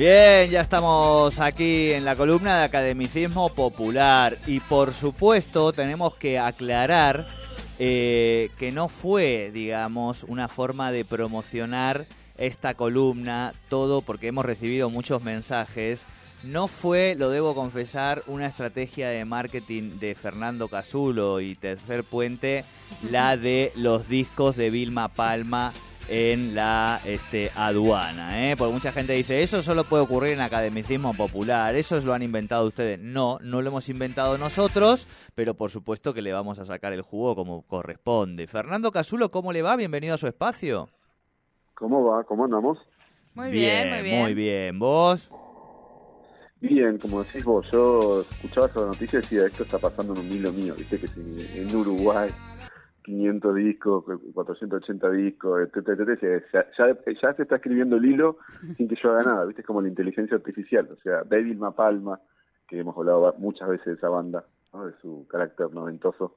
Bien, ya estamos aquí en la columna de Academicismo Popular y por supuesto tenemos que aclarar eh, que no fue, digamos, una forma de promocionar esta columna, todo porque hemos recibido muchos mensajes. No fue, lo debo confesar, una estrategia de marketing de Fernando Casulo y Tercer Puente, la de los discos de Vilma Palma en la este, aduana. ¿eh? Porque mucha gente dice, eso solo puede ocurrir en academicismo popular, eso lo han inventado ustedes. No, no lo hemos inventado nosotros, pero por supuesto que le vamos a sacar el jugo como corresponde. Fernando Casulo, ¿cómo le va? Bienvenido a su espacio. ¿Cómo va? ¿Cómo andamos? Muy bien, muy bien. Muy bien. ¿Vos? Bien, como decís vos, yo escuchaba esa noticia y decía, esto está pasando en un hilo mío, viste que si en Uruguay 500 discos, 480 discos, etcétera, etcétera. Ya, se está escribiendo el hilo sin que yo haga nada, ¿viste? Es como la inteligencia artificial. O sea, David Mapalma, que hemos hablado muchas veces de esa banda, de su carácter noventoso.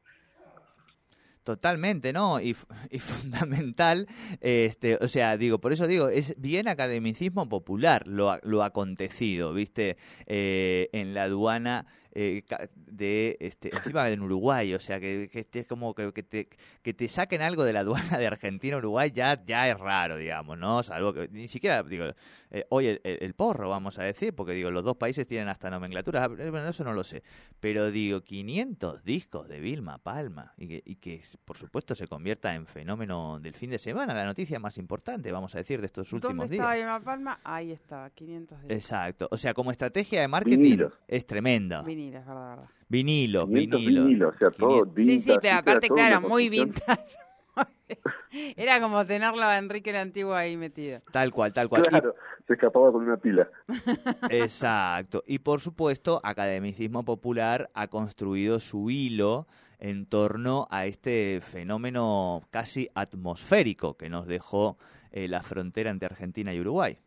Totalmente, ¿no? Y, y, fundamental, este, o sea, digo, por eso digo, es bien academicismo popular lo, lo acontecido, ¿viste? Eh, en la aduana eh, de este, encima en Uruguay, o sea que, que es como que, que, te, que te saquen algo de la aduana de Argentina Uruguay ya, ya es raro, digamos, ¿no? Salvo que ni siquiera, digo, eh, hoy el, porro, vamos a decir, porque digo, los dos países tienen hasta nomenclatura, eh, bueno, eso no lo sé, pero digo, 500 discos de Vilma Palma y que, y que por supuesto se convierta en fenómeno del fin de semana, la noticia más importante, vamos a decir, de estos últimos ¿Dónde días. Vilma Palma? Ahí estaba, 500 discos. Exacto, o sea, como estrategia de marketing Vinilo. es tremenda. Vinilo, es verdad, verdad. Vinilo, 500 vinilo. vinilos, o sea, todo Sí, sí, vintage, pero era aparte, claro, muy vintage. Era como tenerlo a Enrique el Antiguo ahí metido. Tal cual, tal cual. Y- Claro, se escapaba con una pila. Exacto. Y por supuesto, Academicismo Popular ha construido su hilo en torno a este fenómeno casi atmosférico que nos dejó eh, la frontera entre Argentina y Uruguay.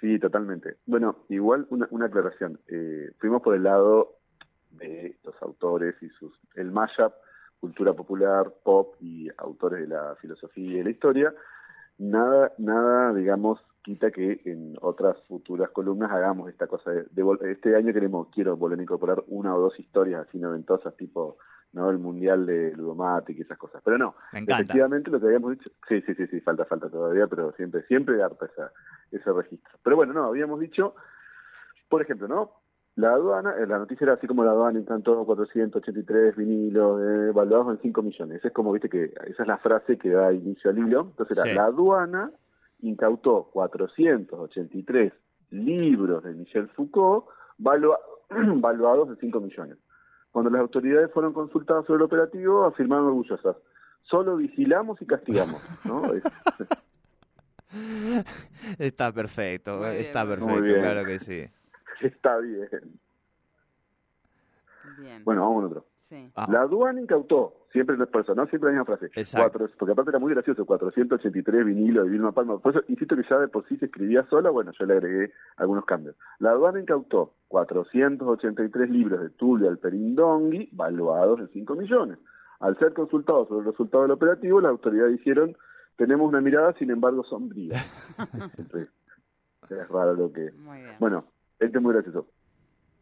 Sí, totalmente. Bueno, igual una, una aclaración. Eh, fuimos por el lado de los autores y sus el mashup, cultura popular, pop y autores de la filosofía y la historia. Nada, nada, digamos, quita que en otras futuras columnas hagamos esta cosa de, de este año queremos quiero volver a incorporar una o dos historias así noventosas tipo no el mundial de Ludomatic y esas cosas pero no Me encanta. efectivamente lo que habíamos dicho sí sí sí sí falta falta todavía pero siempre siempre harta esa ese registro pero bueno no habíamos dicho por ejemplo no la aduana, eh, la noticia era así como la aduana encantó 483 vinilos eh, evaluados en 5 millones. Es como, viste, que esa es la frase que da inicio al hilo. Entonces era, Sí. la aduana incautó 483 libros de Michel Foucault valua- valuados en 5 millones. Cuando las autoridades fueron consultadas sobre el operativo, afirmaron orgullosas, solo vigilamos y castigamos. ¿no? Es- Está perfecto, Muy bien, está bien. perfecto, Muy bien. claro que sí. está bien. Bien. Bueno, vamos con otro. Sí. Ah, La aduana incautó, siempre no es por eso, no siempre la misma frase. Exacto. Cuatro- porque aparte era muy gracioso, 483 vinilos de Vilma Palma. Por eso, insisto que ya de por sí se escribía sola, bueno, yo le agregué algunos cambios. La aduana incautó 483 libros de Tulio Alperindongui, valuados en 5 millones. Al ser consultados sobre el resultado del operativo, las autoridades dijeron, tenemos una mirada, sin embargo, sombría. Es raro lo que... Muy bien. Bueno, este es muy gracioso.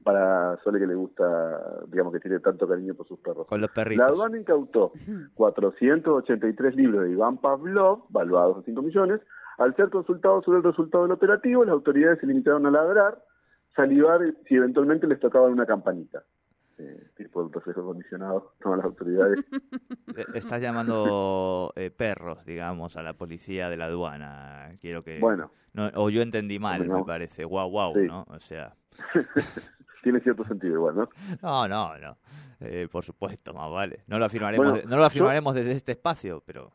Para Sole que le gusta, digamos que tiene tanto cariño por sus perros. con los La perritos. aduana incautó 483 libros de Iván Pavlov, valuados en 5 millones. Al ser consultados sobre el resultado del operativo, las autoridades se limitaron a ladrar, salivar si eventualmente les tocaba una campanita. Eh, tipo el reflejo acondicionado, todas las autoridades. Eh, Estás llamando eh, perros, digamos, a la policía de la aduana. Quiero que. Bueno. No, o yo entendí mal, me parece. Guau, guau, sí. ¿no? O sea. Tiene cierto sentido igual, ¿no? No, no, no. Eh, por supuesto, más vale. No lo afirmaremos, Bueno, no lo afirmaremos desde este espacio, pero.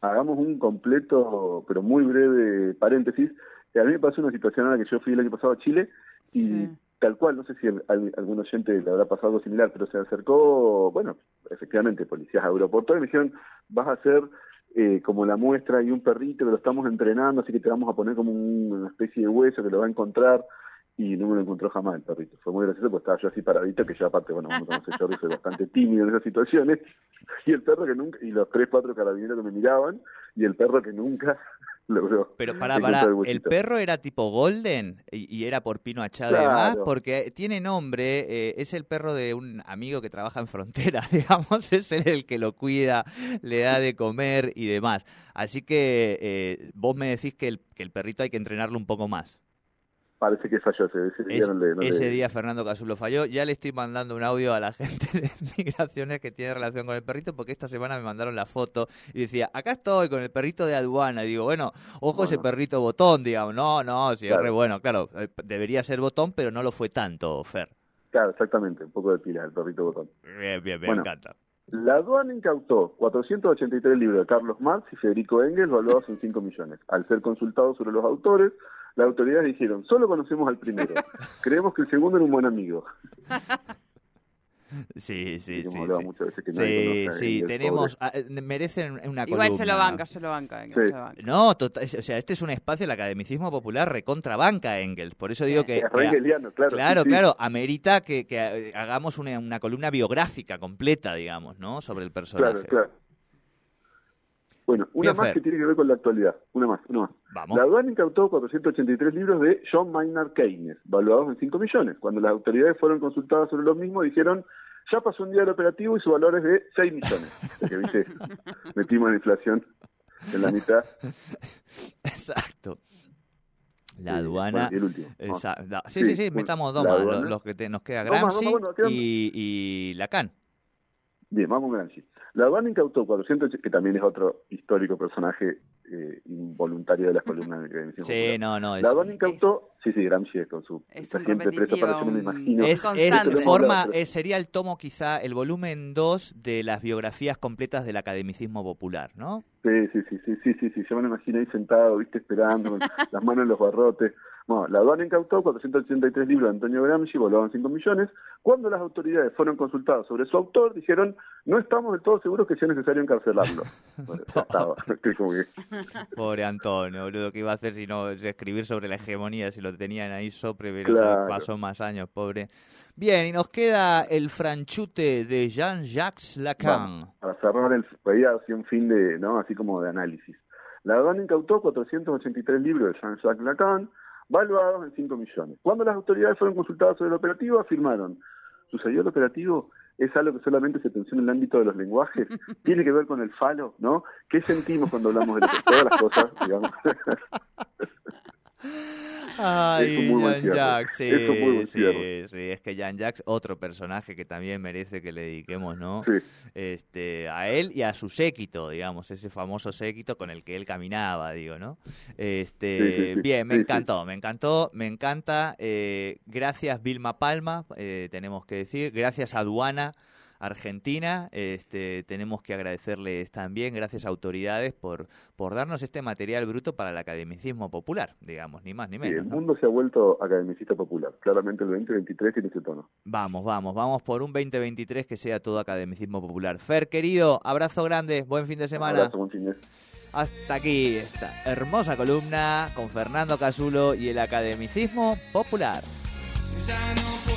Hagamos un completo, pero muy breve paréntesis. A mí me pasó una situación en la que yo fui el año pasado a Chile y Sí. tal cual, no sé si al- al- algún oyente le habrá pasado algo similar, pero se acercó, bueno, efectivamente, policías aeroportuarios y me dijeron, vas a hacer eh, como la muestra y un perrito que lo estamos entrenando, así que te vamos a poner como un- una especie de hueso que lo va a encontrar. Y no me lo encontró jamás el perrito. Fue muy gracioso porque estaba yo así paradito, que yo aparte, bueno, como conoce Jordi, soy bastante tímido en esas situaciones. Y el perro que nunca, y los tres, cuatro carabineros que me miraban, y el perro que nunca logró. Pero para, encontrar para, el perro era tipo Golden y, y era por Pino Achado Claro. además, porque tiene nombre, eh, es el perro de un amigo que trabaja en frontera, digamos, es él el que lo cuida, le da de comer y demás. Así que eh, vos me decís que el, que el perrito hay que entrenarlo un poco más. Parece que falló ese, ese día. Es- no le- no ese le- día Fernando Casulo falló. Ya le estoy mandando un audio a la gente de migraciones que tiene relación con el perrito, porque esta semana me mandaron la foto y decía, acá estoy con el perrito de aduana. Y digo, bueno, ojo ese perrito botón, digamos. No, no, si es re bueno, claro, eh, debería ser botón, pero no lo fue tanto, Fer. Claro, exactamente, un poco de pila, el perrito botón. Bien, bien, me Bueno. encanta. La aduana incautó 483 libros de Carlos Marx y Federico Engels valuados en 5 millones. Al ser consultados sobre los autores, las autoridades dijeron, solo conocemos al primero. Creemos que el segundo era un buen amigo. Sí, sí, sí. Sí, muchas veces que nadie sí, conoce tenemos, ah, eh, merecen una Igual se lo columna. banca, se lo banca. Engels, Sí. se lo banca. No, o sea, este es un espacio del academicismo popular recontrabanca Engels. Por eso digo Sí. que, que- claro. Claro, sí, sí. claro, amerita que, que, hagamos una, una columna biográfica completa, digamos, ¿no? Sobre el personaje. Claro, claro. Bueno, una Bien, más que tiene que ver con la actualidad. Una más, una más. Vamos. La aduana incautó 483 libros de John Maynard Keynes, valuados en 5 millones. Cuando las autoridades fueron consultadas sobre los mismos, dijeron, ya pasó un día del operativo y su valor es de 6 millones. Viste, metimos la inflación en la mitad. Exacto. La aduana. y el último. esa- sí, sí, Sí, sí, metamos dos más. Los, los que te- nos queda más, Gramsci más, bueno, quedan- y, y Lacan. Bien, vamos Gramsci. La aduana incautó 400, que también es otro histórico personaje eh, involuntario de las columnas de Academia Sí, no, no. La aduana incautó, sí, sí, Gramsci con su, siempre preso para yo no me imagino. es, es forma, eh, sería el tomo quizá, el volumen 2 de las biografías completas del academicismo popular, ¿no? Sí, sí, sí, sí, sí, sí, sí, yo me lo imagino ahí sentado, viste, esperando, las manos en los barrotes. Bueno, la aduana incautó 483 libros de Antonio Gramsci, volaban 5 millones. Cuando las autoridades fueron consultadas sobre su autor, dijeron, no estamos del todo seguros que sea necesario encarcelarlo. Bueno, ya estaba, que como que- Pobre Antonio, boludo, ¿qué iba a hacer si no escribir sobre la hegemonía si lo tenían ahí sopre, pero Claro. pasó más años, pobre. Bien, y nos queda el franchute de Jean-Jacques Lacan. Para cerrar el pedía así un fin de, ¿no? Así como de análisis. Incautó 483 libros de Jean-Jacques Lacan, valuados en 5 millones. Cuando las autoridades fueron consultadas sobre el operativo, afirmaron, ¿sucedió el operativo? ¿Es algo que solamente se pensó en el ámbito de los lenguajes? ¿Tiene que ver con el falo? ¿No? ¿Qué sentimos cuando hablamos de lo que- todas las cosas, digamos? Ay, cierre. Jean-Jacques, sí, sí, sí, es que Jean-Jacques, otro personaje que también merece que le dediquemos, ¿no? Sí. Este, a él y a su séquito, digamos, ese famoso séquito con el que él caminaba, digo, ¿no? Este, Sí, bien, me encantó, me encantó, me encanta. eh, gracias Vilma Palma, eh, tenemos que decir, gracias Aduana. Argentina, este, tenemos que agradecerles también, gracias a autoridades, por, por darnos este material bruto para el academicismo popular, digamos, ni más ni Sí, menos. el ¿no? mundo se ha vuelto academicista popular. Claramente el 2023 tiene ese tono. Vamos, vamos, vamos por un 2023 que sea todo academicismo popular. Fer, querido, abrazo grande, buen fin de Un semana. abrazo, buen fin de- Hasta aquí esta hermosa columna con Fernando Casulo y el academicismo popular. Ya no